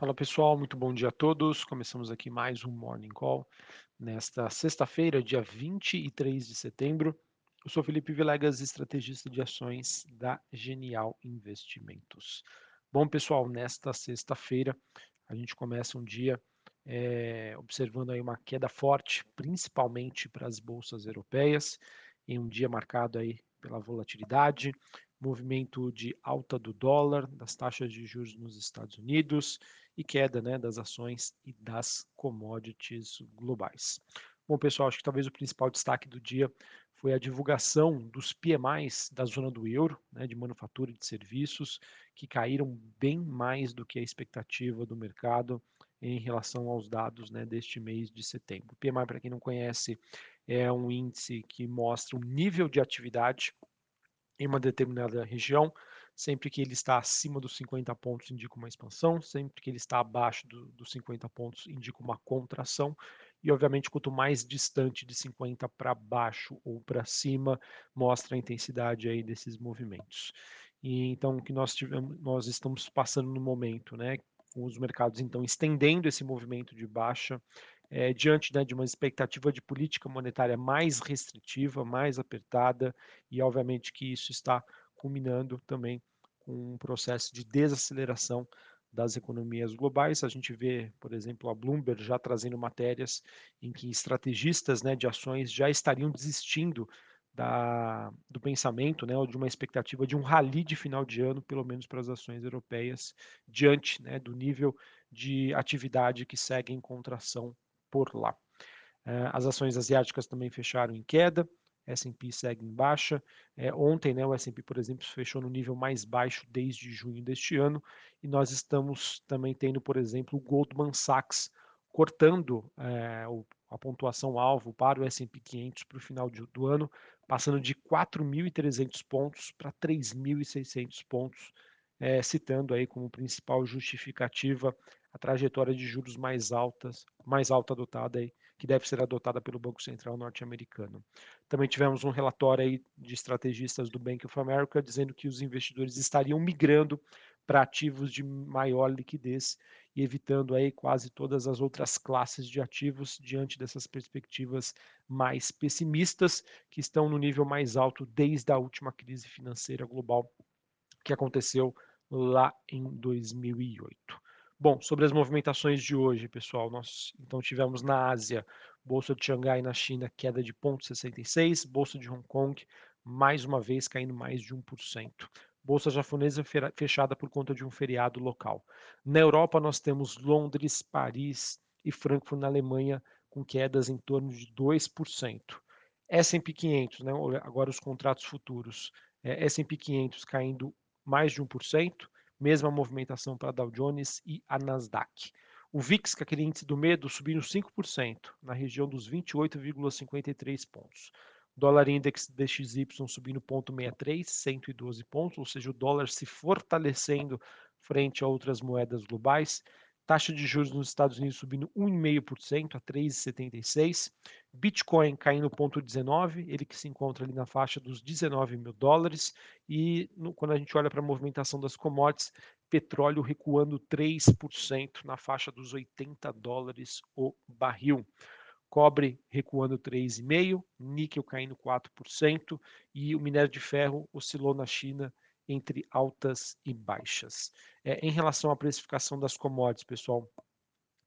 Fala pessoal, muito bom dia a todos. Começamos aqui mais um Morning Call nesta sexta-feira, dia 23 de setembro. Eu sou Felipe Vilegas, estrategista de ações da Genial Investimentos. Bom pessoal, nesta sexta-feira a gente começa um dia é, observando aí uma queda forte, principalmente para as bolsas europeias, em um dia marcado aí pela volatilidade, movimento de alta do dólar, das taxas de juros nos Estados Unidos e queda né, das ações e das commodities globais. Bom, pessoal, acho que talvez o principal destaque do dia foi a divulgação dos PMIs da zona do euro, né, de manufatura e de serviços, que caíram bem mais do que a expectativa do mercado em relação aos dados né, deste mês de setembro. O PMI, para quem não conhece, é um índice que mostra o nível de atividade em uma determinada região. Sempre que ele está acima dos 50 pontos, indica uma expansão. Sempre que ele está abaixo do, dos 50 pontos, indica uma contração. E, obviamente, quanto mais distante de 50 para baixo ou para cima, mostra a intensidade aí desses movimentos. E, então, o que nós, tivemos, nós estamos passando no momento, né? Com os mercados, então, estendendo esse movimento de baixa é, diante né, de uma expectativa de política monetária mais restritiva, mais apertada, e obviamente que isso está culminando também com um processo de desaceleração das economias globais. A gente vê, por exemplo, a Bloomberg já trazendo matérias em que estrategistas né, de ações já estariam desistindo da, do pensamento, né, ou de uma expectativa de um rally de final de ano, pelo menos para as ações europeias, diante né, do nível de atividade que segue em contração por lá. Eh, as ações asiáticas também fecharam em queda, S&P segue em baixa. É, ontem, né, o S&P, por exemplo, fechou no nível mais baixo desde junho deste ano, e nós estamos também tendo, por exemplo, o Goldman Sachs cortando é, a pontuação alvo para o S&P 500 para o final do ano, passando de 4.300 pontos para 3.600 pontos, é, citando aí como principal justificativa a trajetória de juros mais altas, mais alta adotada aí, que deve ser adotada pelo Banco Central norte-americano. Também tivemos um relatório aí de estrategistas do Bank of America dizendo que os investidores estariam migrando para ativos de maior liquidez e evitando aí quase todas as outras classes de ativos diante dessas perspectivas mais pessimistas que estão no nível mais alto desde a última crise financeira global que aconteceu lá em 2008. Bom, sobre as movimentações de hoje, pessoal, nós então tivemos na Ásia, Bolsa de Xangai na China, queda de 0,66, Bolsa de Hong Kong, mais uma vez caindo mais de 1%. Bolsa japonesa fechada por conta de um feriado local. Na Europa, nós temos Londres, Paris e Frankfurt na Alemanha, com quedas em torno de 2%. S&P 500, né, agora os contratos futuros, é, S&P 500 caindo mais de 1%, mesma movimentação para Dow Jones e a Nasdaq. O VIX, que é aquele índice do medo, subindo 5%, na região dos 28,53 pontos. Dólar Index DXY subindo 0,63, 112 pontos, ou seja, o dólar se fortalecendo frente a outras moedas globais. Taxa de juros nos Estados Unidos subindo 1,5% a 3,76. Bitcoin caindo 0,19, ele que se encontra ali na faixa dos 19 mil dólares. E no, quando a gente olha para a movimentação das commodities, petróleo recuando 3% na faixa dos 80 dólares o barril. Cobre recuando 3,5%, níquel caindo 4% e o minério de ferro oscilou na China entre altas e baixas. É, em relação à precificação das commodities, pessoal,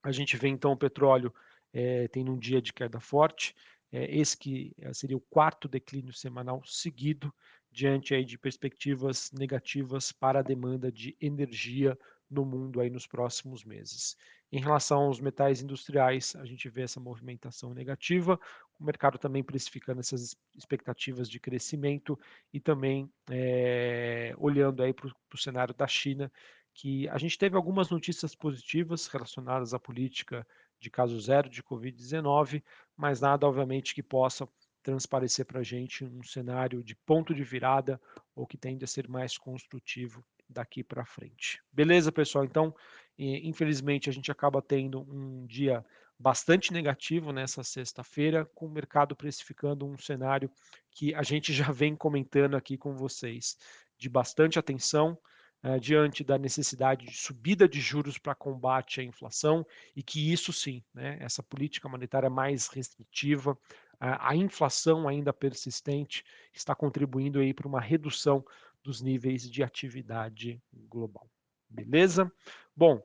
a gente vê então o petróleo é, tendo um dia de queda forte, é, esse que é, seria o quarto declínio semanal seguido, diante aí de perspectivas negativas para a demanda de energia no mundo aí nos próximos meses. Em relação aos metais industriais, a gente vê essa movimentação negativa, o mercado também precificando essas expectativas de crescimento e também é, olhando aí para o cenário da China, que a gente teve algumas notícias positivas relacionadas à política de caso zero de Covid-19, mas nada, obviamente, que possa transparecer para a gente um cenário de ponto de virada ou que tende a ser mais construtivo daqui para frente. Beleza, pessoal? Então, infelizmente, a gente acaba tendo um dia bastante negativo nessa sexta-feira, com o mercado precificando um cenário que a gente já vem comentando aqui com vocês, de bastante atenção, uh, diante da necessidade de subida de juros para combate à inflação e que isso sim, né, essa política monetária mais restritiva, a inflação ainda persistente está contribuindo aí para uma redução dos níveis de atividade global. Beleza? Bom,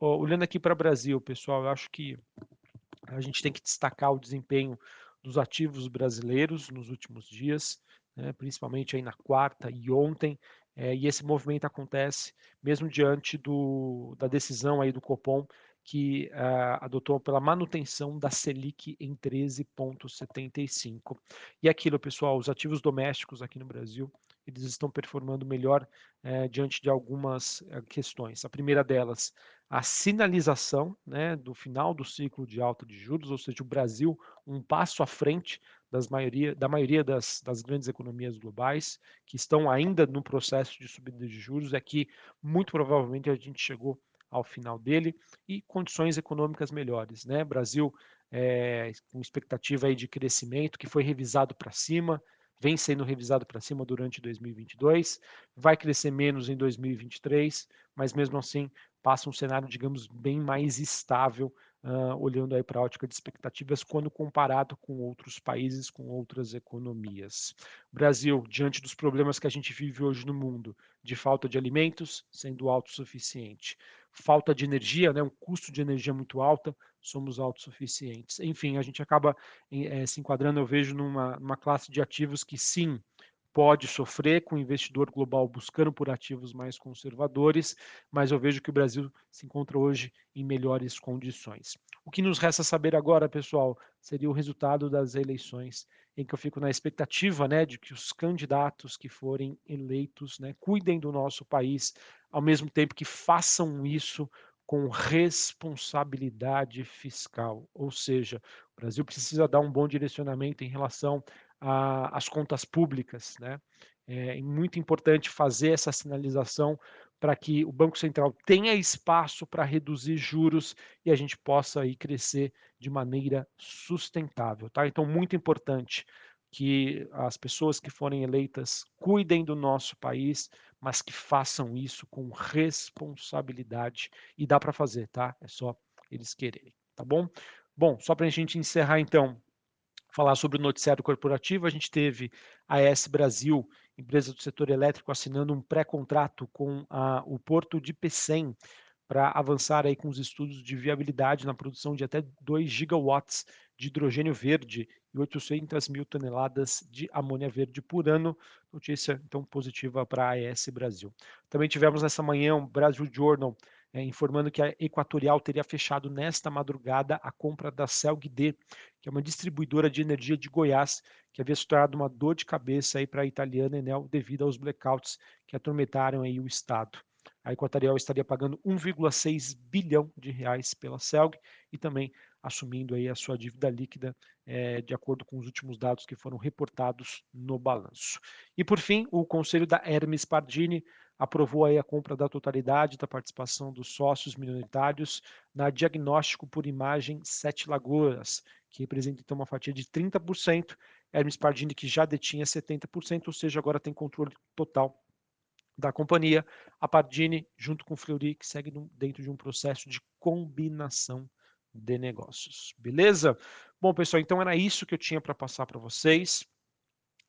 olhando aqui para o Brasil, pessoal, eu acho que a gente tem que destacar o desempenho dos ativos brasileiros nos últimos dias, né, principalmente aí na quarta e ontem, é, e esse movimento acontece mesmo diante do, da decisão aí do Copom que uh, adotou pela manutenção da Selic em 13,75. E aquilo, pessoal, os ativos domésticos aqui no Brasil, eles estão performando melhor uh, diante de algumas uh, questões. A primeira delas, a sinalização né, do final do ciclo de alta de juros, ou seja, o Brasil um passo à frente maioria, da maioria das, das, grandes economias globais, que estão ainda no processo de subida de juros, é que muito provavelmente a gente chegou ao final dele e condições econômicas melhores. Né? Brasil é, com expectativa aí de crescimento que foi revisado para cima, vem sendo revisado para cima durante 2022, vai crescer menos em 2023, mas mesmo assim passa um cenário, digamos, bem mais estável uh, olhando aí para a ótica de expectativas quando comparado com outros países, com outras economias. Brasil, diante dos problemas que a gente vive hoje no mundo, de falta de alimentos, sendo autossuficiente, falta de energia, né, um custo de energia muito alto, somos autossuficientes. Enfim, a gente acaba é, se enquadrando, eu vejo, numa, numa classe de ativos que sim, pode sofrer com o investidor global buscando por ativos mais conservadores, mas eu vejo que o Brasil se encontra hoje em melhores condições. O que nos resta saber agora, pessoal, seria o resultado das eleições, em que eu fico na expectativa né, de que os candidatos que forem eleitos né, cuidem do nosso país, ao mesmo tempo que façam isso com responsabilidade fiscal, ou seja, o Brasil precisa dar um bom direcionamento em relação a, as contas públicas. Né? É muito importante fazer essa sinalização para que o Banco Central tenha espaço para reduzir juros e a gente possa aí crescer de maneira sustentável. Tá? Então, muito importante que as pessoas que forem eleitas cuidem do nosso país, mas que façam isso com responsabilidade. E dá para fazer, tá? É só eles quererem, tá bom? Bom, só para a gente encerrar então, falar sobre o noticiário corporativo, a gente teve a ES Brasil, empresa do setor elétrico, assinando um pré-contrato com a, o Porto de Pecém para avançar aí com os estudos de viabilidade na produção de até 2 gigawatts de hidrogênio verde e 800 mil toneladas de amônia verde por ano. Notícia então positiva para a AES Brasil. Também tivemos nessa manhã o Brasil Journal é, informando que a Equatorial teria fechado nesta madrugada a compra da CELG-D, que é uma distribuidora de energia de Goiás, que havia se tornado uma dor de cabeça para a italiana Enel devido aos blackouts que atormentaram aí o estado. A Equatorial estaria pagando 1,6 bilhão de reais pela CELG e também assumindo aí a sua dívida líquida é, de acordo com os últimos dados que foram reportados no balanço. E por fim, o conselho da Hermes Pardini aprovou aí a compra da totalidade da participação dos sócios minoritários na Diagnóstico por Imagem Sete Lagoas, que representa então uma fatia de 30%. Hermes Pardini, que já detinha 70%, ou seja, agora tem controle total da companhia. A Pardini, junto com o Fleury, que segue dentro de um processo de combinação de negócios. Beleza? Bom, pessoal, então era isso que eu tinha para passar para vocês.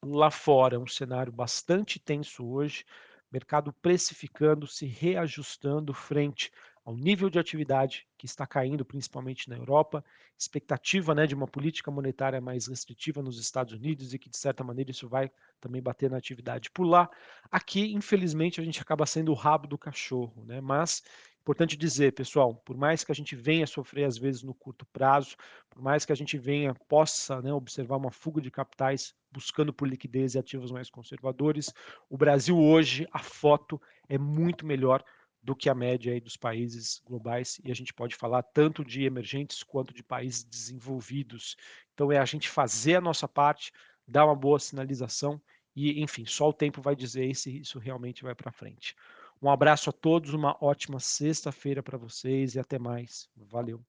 Lá fora, um cenário bastante tenso hoje mercado precificando, se reajustando frente ao nível de atividade que está caindo, principalmente na Europa, expectativa né, de uma política monetária mais restritiva nos Estados Unidos e que, de certa maneira, isso vai também bater na atividade por lá. Aqui, infelizmente, a gente acaba sendo o rabo do cachorro, né? mas Importante dizer, pessoal, por mais que a gente venha sofrer às vezes no curto prazo, por mais que a gente venha, possa né, observar uma fuga de capitais buscando por liquidez e ativos mais conservadores, o Brasil hoje, a foto é muito melhor do que a média dos países globais e a gente pode falar tanto de emergentes quanto de países desenvolvidos. Então é a gente fazer a nossa parte, dar uma boa sinalização e, enfim, só o tempo vai dizer se isso realmente vai para frente. Um abraço a todos, uma ótima sexta-feira para vocês e até mais. Valeu.